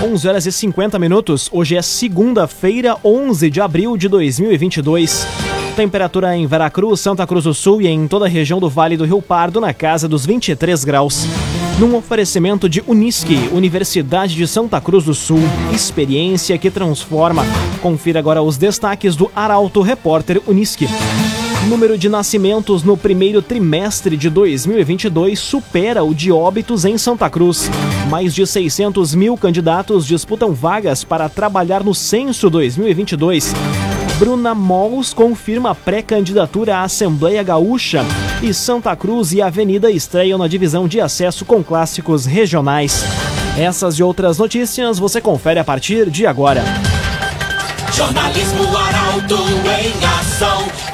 11 horas e 50 minutos. Hoje é segunda-feira, 11 de abril de 2022. Temperatura em Veracruz, Santa Cruz do Sul e em toda a região do Vale do Rio Pardo na casa dos 23 graus. Num oferecimento de Unisque, Universidade de Santa Cruz do Sul, experiência que transforma. Confira agora os destaques do Arauto Repórter Unisque. Número de nascimentos no primeiro trimestre de 2022 supera o de óbitos em Santa Cruz. Mais de 600 mil candidatos disputam vagas para trabalhar no censo 2022. Bruna Mols confirma pré-candidatura à Assembleia Gaúcha e Santa Cruz e Avenida estreiam na divisão de acesso com clássicos regionais. Essas e outras notícias você confere a partir de agora. Jornalismo Arauto em ação.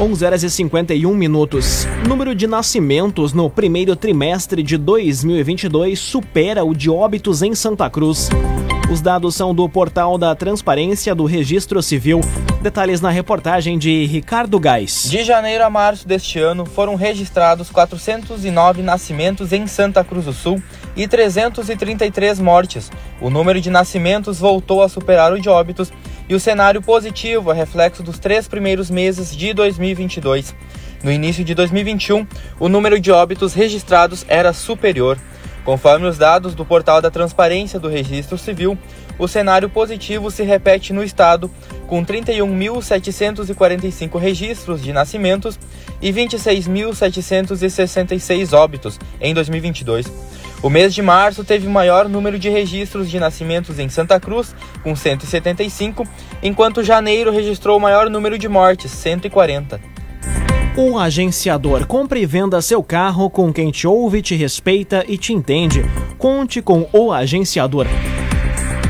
11 horas e 51 minutos. Número de nascimentos no primeiro trimestre de 2022 supera o de óbitos em Santa Cruz. Os dados são do portal da Transparência do Registro Civil. Detalhes na reportagem de Ricardo Gás. De janeiro a março deste ano foram registrados 409 nascimentos em Santa Cruz do Sul e 333 mortes. O número de nascimentos voltou a superar o de óbitos e o cenário positivo é reflexo dos três primeiros meses de 2022. No início de 2021, o número de óbitos registrados era superior. Conforme os dados do portal da Transparência do Registro Civil, o cenário positivo se repete no estado, com 31.745 registros de nascimentos e 26.766 óbitos em 2022. O mês de março teve o maior número de registros de nascimentos em Santa Cruz, com 175, enquanto janeiro registrou o maior número de mortes, 140. O agenciador compra e venda seu carro com quem te ouve, te respeita e te entende. Conte com o agenciador.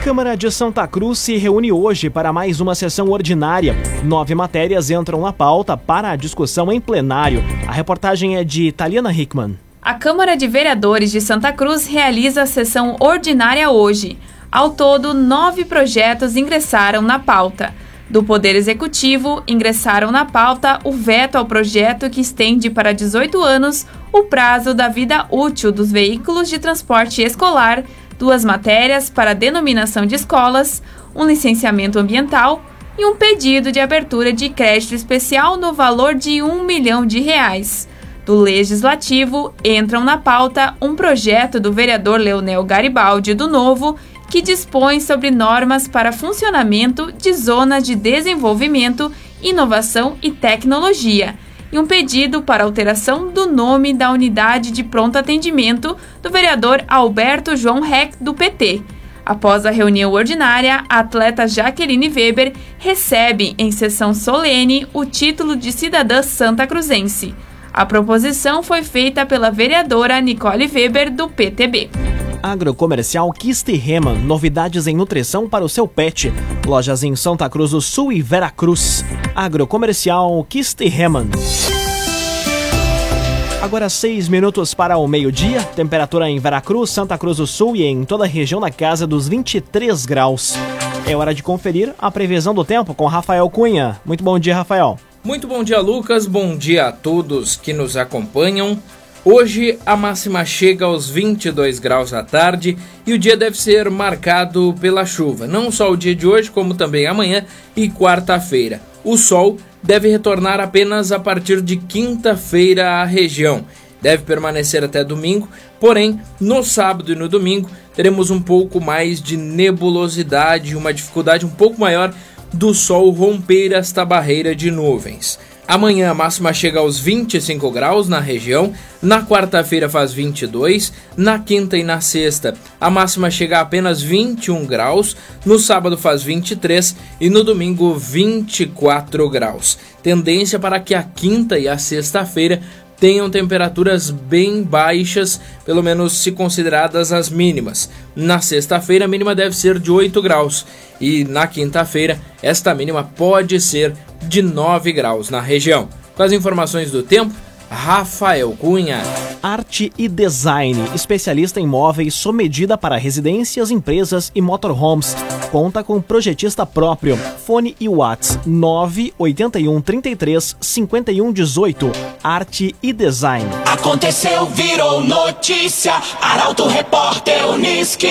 Câmara de Santa Cruz se reúne hoje para mais uma sessão ordinária. Nove matérias entram na pauta para a discussão em plenário. A reportagem é de Taliana Hickman. A Câmara de Vereadores de Santa Cruz realiza a sessão ordinária hoje. Ao todo, nove projetos ingressaram na pauta. Do Poder Executivo, ingressaram na pauta o veto ao projeto que estende para 18 anos o prazo da vida útil dos veículos de transporte escolar, duas matérias para denominação de escolas, um licenciamento ambiental e um pedido de abertura de crédito especial no valor de um milhão de reais do Legislativo entram na pauta um projeto do vereador Leonel Garibaldi do Novo que dispõe sobre normas para funcionamento de zonas de desenvolvimento, inovação e tecnologia, e um pedido para alteração do nome da unidade de pronto atendimento do vereador Alberto João Reck, do PT. Após a reunião ordinária, a atleta Jaqueline Weber recebe, em sessão solene, o título de cidadã santa cruzense. A proposição foi feita pela vereadora Nicole Weber, do PTB. Agrocomercial Kisterreman, novidades em nutrição para o seu pet. Lojas em Santa Cruz do Sul e Veracruz. Agrocomercial Kisterreman. Agora seis minutos para o meio-dia. Temperatura em Veracruz, Santa Cruz do Sul e em toda a região na casa dos 23 graus. É hora de conferir a previsão do tempo com Rafael Cunha. Muito bom dia, Rafael. Muito bom dia, Lucas. Bom dia a todos que nos acompanham. Hoje a máxima chega aos 22 graus à tarde e o dia deve ser marcado pela chuva, não só o dia de hoje, como também amanhã e quarta-feira. O sol deve retornar apenas a partir de quinta-feira à região. Deve permanecer até domingo, porém, no sábado e no domingo teremos um pouco mais de nebulosidade, uma dificuldade um pouco maior do sol romper esta barreira de nuvens. Amanhã a máxima chega aos 25 graus na região, na quarta-feira faz 22, na quinta e na sexta a máxima chega a apenas 21 graus, no sábado faz 23 e no domingo 24 graus. Tendência para que a quinta e a sexta-feira tenham temperaturas bem baixas, pelo menos se consideradas as mínimas. Na sexta-feira, a mínima deve ser de 8 graus e na quinta-feira, esta mínima pode ser de 9 graus na região. Com as informações do tempo, Rafael Cunha. Arte e Design, especialista em móveis sob medida para residências, empresas e motorhomes. Conta com projetista próprio. Fone e Whats 981 33 51 18. Arte e Design. Aconteceu, virou notícia. Arauto Repórter Uniski.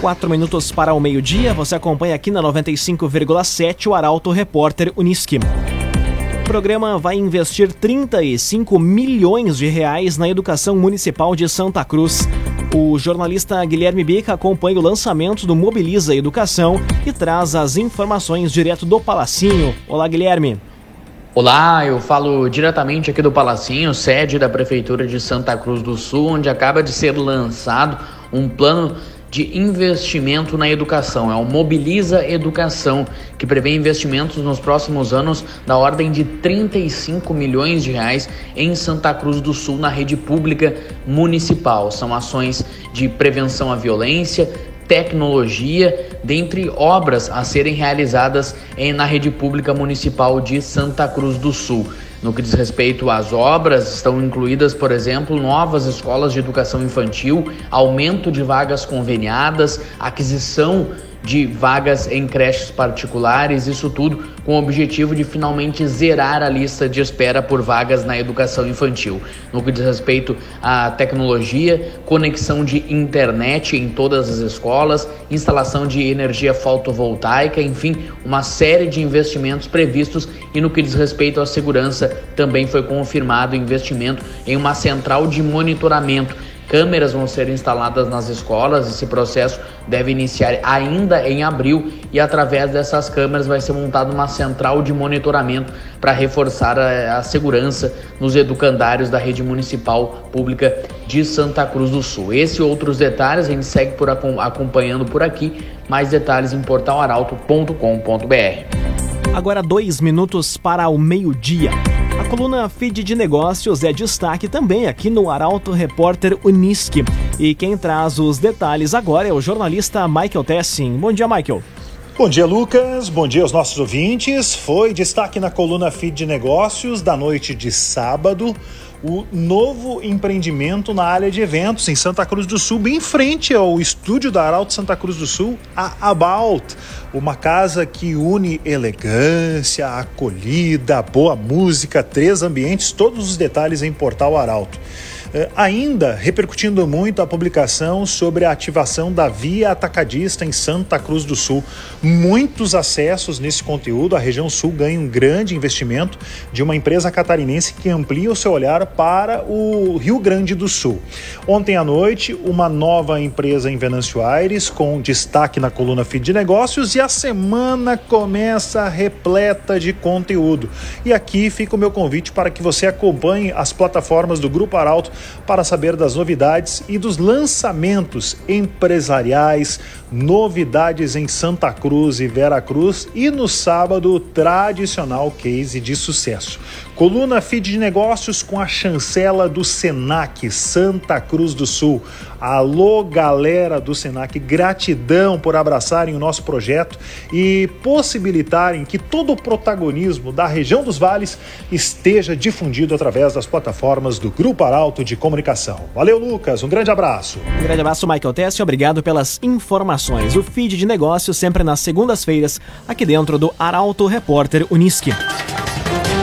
Quatro minutos para o meio-dia, você acompanha aqui na 95,7 o Arauto Repórter Uniski. O programa vai investir 35 milhões de reais na educação municipal de Santa Cruz. O jornalista Guilherme Bica acompanha o lançamento do Mobiliza Educação e traz as informações direto do Palacinho. Olá, Guilherme. Olá, eu falo diretamente aqui do Palacinho, sede da Prefeitura de Santa Cruz do Sul, onde acaba de ser lançado um plano de investimento na educação. É o Mobiliza Educação, que prevê investimentos nos próximos anos da ordem de 35 milhões de reais em Santa Cruz do Sul, na rede pública municipal. São ações de prevenção à violência, tecnologia, dentre obras a serem realizadas na rede pública municipal de Santa Cruz do Sul. No que diz respeito às obras, estão incluídas, por exemplo, novas escolas de educação infantil, aumento de vagas conveniadas, aquisição de vagas em creches particulares, isso tudo com o objetivo de finalmente zerar a lista de espera por vagas na educação infantil. No que diz respeito à tecnologia, conexão de internet em todas as escolas, instalação de energia fotovoltaica, enfim, uma série de investimentos previstos e no que diz respeito à segurança, também foi confirmado investimento em uma central de monitoramento Câmeras vão ser instaladas nas escolas. Esse processo deve iniciar ainda em abril e através dessas câmeras vai ser montada uma central de monitoramento para reforçar a, a, segurança nos educandários da rede municipal pública de Santa Cruz do Sul. Esse e outros detalhes a gente segue por, acompanhando por aqui. Mais detalhes em portalaralto.com.br. Agora dois minutos para o meio-dia. A coluna Feed de Negócios é destaque também aqui no Arauto Repórter Uniski. E quem traz os detalhes agora é o jornalista Michael Tessin. Bom dia, Michael. Bom dia, Lucas. Bom dia aos nossos ouvintes. Foi destaque na coluna Feed de Negócios da noite de sábado o novo empreendimento na área de eventos em Santa Cruz do Sul, bem em frente ao estúdio da Arauto Santa Cruz do Sul, a About, uma casa que une elegância, acolhida, boa música, três ambientes, todos os detalhes em Portal Arauto. Eh, ainda repercutindo muito a publicação sobre a ativação da via atacadista em Santa Cruz do Sul. Muitos acessos nesse conteúdo. A região sul ganha um grande investimento de uma empresa catarinense que amplia o seu olhar para o Rio Grande do Sul. Ontem à noite, uma nova empresa em Venâncio Aires, com destaque na coluna Feed de Negócios, e a semana começa repleta de conteúdo. E aqui fica o meu convite para que você acompanhe as plataformas do Grupo Arauto para saber das novidades e dos lançamentos empresariais, novidades em Santa Cruz e Vera Cruz e no sábado, tradicional case de sucesso. Coluna Feed de Negócios com a chancela do Senac Santa Cruz do Sul. Alô, galera do Senac, gratidão por abraçarem o nosso projeto e possibilitarem que todo o protagonismo da região dos vales esteja difundido através das plataformas do Grupo Arauto de Comunicação. Valeu, Lucas, um grande abraço. Um grande abraço, Michael Teste, obrigado pelas informações. O feed de negócios sempre nas segundas-feiras, aqui dentro do Arauto Repórter Uniski.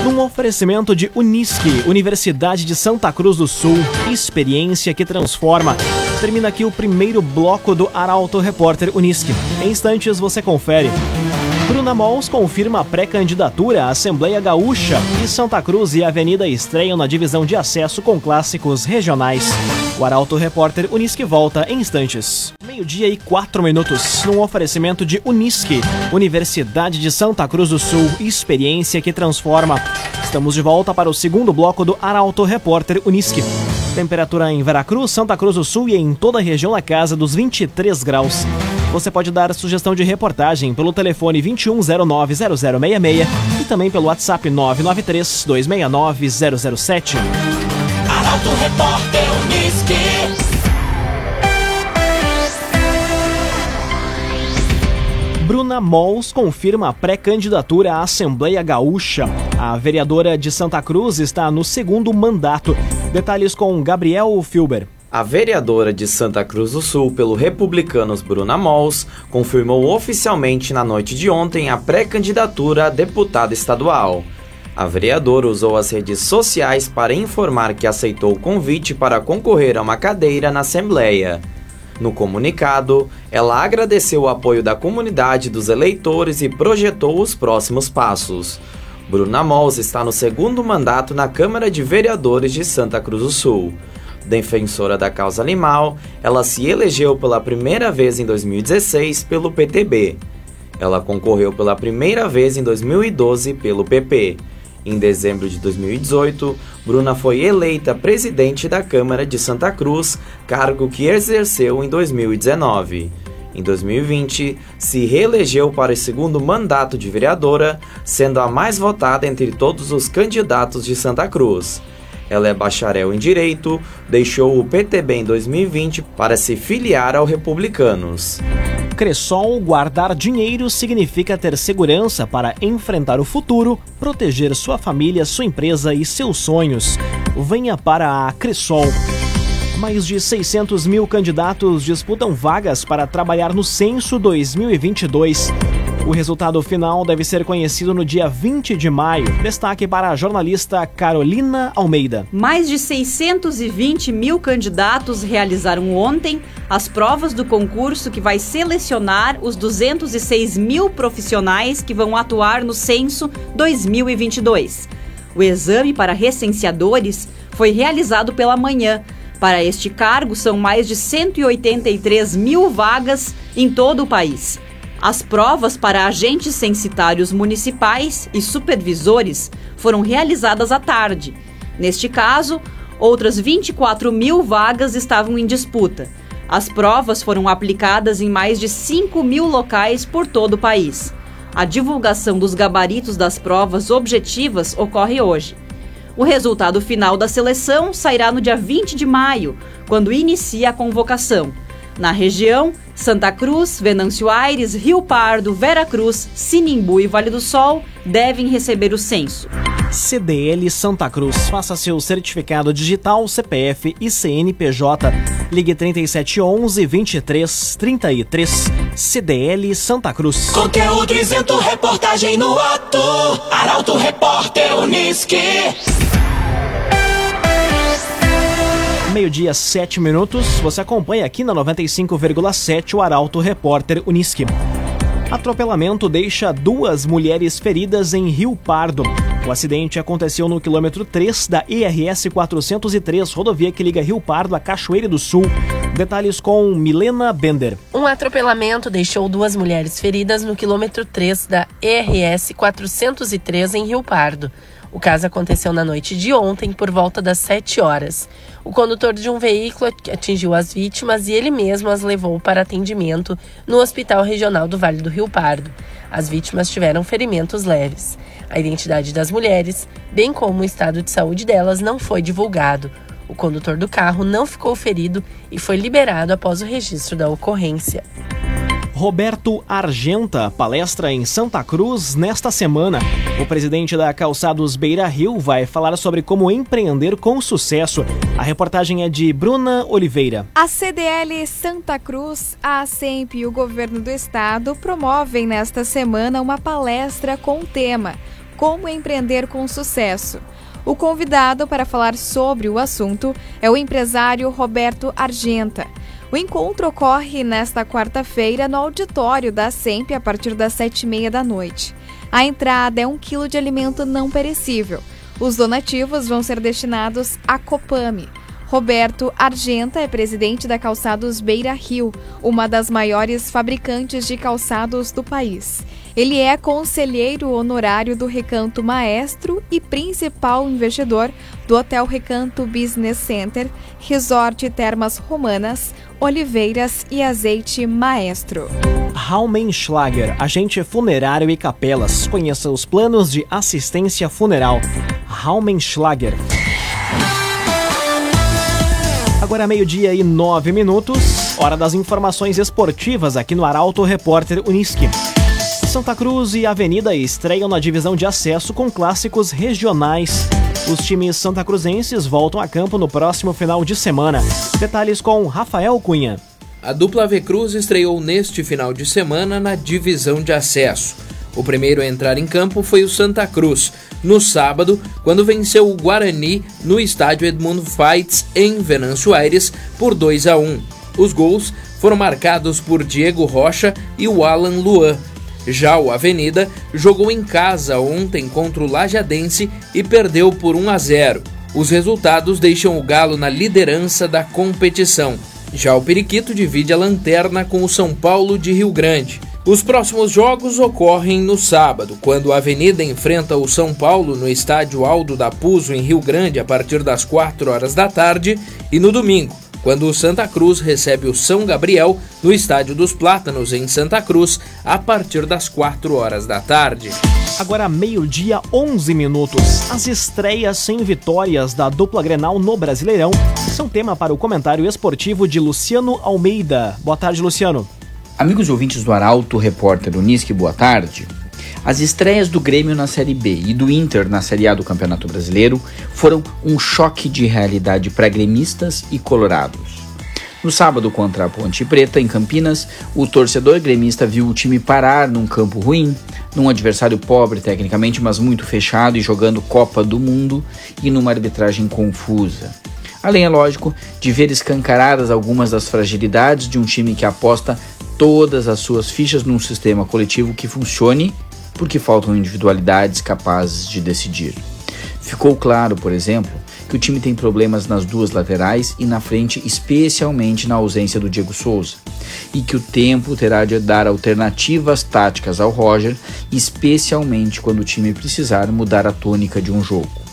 Num oferecimento de Unisque, Universidade de Santa Cruz do Sul, experiência que transforma. Termina aqui o primeiro bloco do Arauto Repórter Unisque. Em instantes você confere. Bruna Mols confirma pré-candidatura à Assembleia Gaúcha e Santa Cruz e Avenida estreiam na divisão de acesso com clássicos regionais. O Arauto Repórter Unisque volta em instantes. Meio-dia e quatro minutos, num oferecimento de Unisque, Universidade de Santa Cruz do Sul, experiência que transforma. Estamos de volta para o segundo bloco do Arauto Repórter Unisque. Temperatura em Veracruz, Santa Cruz do Sul e em toda a região na casa dos 23 graus. Você pode dar sugestão de reportagem pelo telefone 21090066 e também pelo WhatsApp 993 269 007. Arauto Repórter Uniski. Bruna Mols confirma a pré-candidatura à Assembleia Gaúcha. A vereadora de Santa Cruz está no segundo mandato. Detalhes com Gabriel Filber. A vereadora de Santa Cruz do Sul pelo Republicanos Bruna Mols confirmou oficialmente na noite de ontem a pré-candidatura a deputada estadual. A vereadora usou as redes sociais para informar que aceitou o convite para concorrer a uma cadeira na Assembleia. No comunicado, ela agradeceu o apoio da comunidade dos eleitores e projetou os próximos passos. Bruna Mols está no segundo mandato na Câmara de Vereadores de Santa Cruz do Sul. Defensora da causa animal, ela se elegeu pela primeira vez em 2016 pelo PTB. Ela concorreu pela primeira vez em 2012 pelo PP. Em dezembro de 2018, Bruna foi eleita presidente da Câmara de Santa Cruz, cargo que exerceu em 2019. Em 2020, se reelegeu para o segundo mandato de vereadora, sendo a mais votada entre todos os candidatos de Santa Cruz. Ela é bacharel em Direito, deixou o PTB em 2020 para se filiar ao Republicanos. Cressol guardar dinheiro significa ter segurança para enfrentar o futuro, proteger sua família, sua empresa e seus sonhos. Venha para a Cressol. Mais de 600 mil candidatos disputam vagas para trabalhar no Censo 2022. O resultado final deve ser conhecido no dia 20 de maio. Destaque para a jornalista Carolina Almeida. Mais de 620 mil candidatos realizaram ontem as provas do concurso que vai selecionar os 206 mil profissionais que vão atuar no censo 2022. O exame para recenseadores foi realizado pela manhã. Para este cargo, são mais de 183 mil vagas em todo o país. As provas para agentes censitários municipais e supervisores foram realizadas à tarde. Neste caso, outras 24 mil vagas estavam em disputa. As provas foram aplicadas em mais de 5 mil locais por todo o país. A divulgação dos gabaritos das provas objetivas ocorre hoje. O resultado final da seleção sairá no dia 20 de maio, quando inicia a convocação. Na região, Santa Cruz, Venâncio Aires, Rio Pardo, Vera Cruz, Sinimbu e Vale do Sol devem receber o censo. CDL Santa Cruz. Faça seu certificado digital, CPF e CNPJ. Ligue 3711 2333. CDL Santa Cruz. Conteúdo isento, reportagem no ato. Arauto Repórter Uniski. Meio-dia, 7 minutos. Você acompanha aqui na 95,7 o Arauto Repórter Uniski. Atropelamento deixa duas mulheres feridas em Rio Pardo. O acidente aconteceu no quilômetro 3 da ERS 403, rodovia que liga Rio Pardo a Cachoeira do Sul. Detalhes com Milena Bender. Um atropelamento deixou duas mulheres feridas no quilômetro 3 da ERS 403 em Rio Pardo. O caso aconteceu na noite de ontem, por volta das 7 horas. O condutor de um veículo atingiu as vítimas e ele mesmo as levou para atendimento no Hospital Regional do Vale do Rio Pardo. As vítimas tiveram ferimentos leves. A identidade das mulheres, bem como o estado de saúde delas, não foi divulgado. O condutor do carro não ficou ferido e foi liberado após o registro da ocorrência. Roberto Argenta palestra em Santa Cruz nesta semana. O presidente da Calçados Beira Rio vai falar sobre como empreender com sucesso. A reportagem é de Bruna Oliveira. A CDL Santa Cruz, a SEMP e o governo do estado promovem nesta semana uma palestra com o tema Como empreender com sucesso. O convidado para falar sobre o assunto é o empresário Roberto Argenta. O encontro ocorre nesta quarta-feira no auditório da SEMP a partir das sete e meia da noite. A entrada é um quilo de alimento não perecível. Os donativos vão ser destinados à Copame. Roberto Argenta é presidente da Calçados Beira Rio, uma das maiores fabricantes de calçados do país. Ele é conselheiro honorário do Recanto Maestro e principal investidor do Hotel Recanto Business Center, Resort Termas Romanas, Oliveiras e Azeite Maestro. Raumenschlager, agente funerário e capelas. Conheça os planos de assistência funeral. Raumenschlager. Agora meio-dia e nove minutos, hora das informações esportivas aqui no Arauto Repórter Uniski. Santa Cruz e Avenida estreiam na divisão de acesso com clássicos regionais. Os times santa cruzenses voltam a campo no próximo final de semana. Detalhes com Rafael Cunha. A dupla Ave Cruz estreou neste final de semana na divisão de acesso. O primeiro a entrar em campo foi o Santa Cruz, no sábado, quando venceu o Guarani no estádio Edmundo Fights, em Venâncio Aires, por 2 a 1. Os gols foram marcados por Diego Rocha e o Alan Luan. Já o Avenida jogou em casa ontem contra o Lajadense e perdeu por 1 a 0. Os resultados deixam o Galo na liderança da competição. Já o Periquito divide a lanterna com o São Paulo de Rio Grande. Os próximos jogos ocorrem no sábado, quando a Avenida enfrenta o São Paulo no estádio Aldo da Puso, em Rio Grande, a partir das 4 horas da tarde, e no domingo, quando o Santa Cruz recebe o São Gabriel no Estádio dos Plátanos, em Santa Cruz, a partir das 4 horas da tarde. Agora meio-dia, 11 minutos. As estreias sem vitórias da dupla Grenal no Brasileirão são tema para o comentário esportivo de Luciano Almeida. Boa tarde, Luciano. Amigos ouvintes do Arauto, repórter Unisque, boa tarde. As estreias do Grêmio na Série B e do Inter na Série A do Campeonato Brasileiro foram um choque de realidade para gremistas e colorados. No sábado contra a Ponte Preta, em Campinas, o torcedor gremista viu o time parar num campo ruim, num adversário pobre tecnicamente, mas muito fechado e jogando Copa do Mundo e numa arbitragem confusa. Além, é lógico, de ver escancaradas algumas das fragilidades de um time que aposta todas as suas fichas num sistema coletivo que funcione, porque faltam individualidades capazes de decidir. Ficou claro, por exemplo, que o time tem problemas nas duas laterais e na frente, especialmente na ausência do Diego Souza, e que o tempo terá de dar alternativas táticas ao Roger, especialmente quando o time precisar mudar a tônica de um jogo.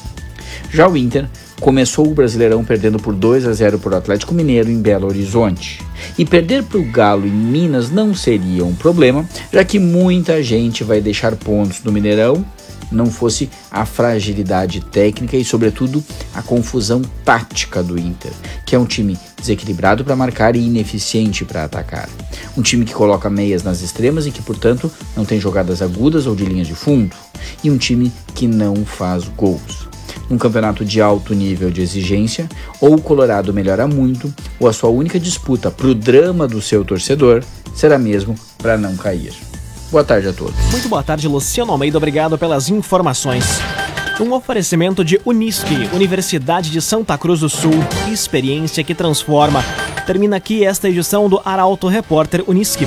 Já o Inter começou o Brasileirão perdendo por 2 a 0 para o Atlético Mineiro em Belo Horizonte. E perder para o Galo em Minas não seria um problema, já que muita gente vai deixar pontos no Mineirão, não fosse a fragilidade técnica e, sobretudo, a confusão tática do Inter, que é um time desequilibrado para marcar e ineficiente para atacar. Um time que coloca meias nas extremas e que, portanto, não tem jogadas agudas ou de linha de fundo. E um time que não faz gols um campeonato de alto nível de exigência, ou o Colorado melhora muito, ou a sua única disputa para o drama do seu torcedor será mesmo para não cair. Boa tarde a todos. Muito boa tarde, Luciano Almeida. Obrigado pelas informações. Um oferecimento de Unisque, Universidade de Santa Cruz do Sul, experiência que transforma. Termina aqui esta edição do Arauto Repórter Unisque.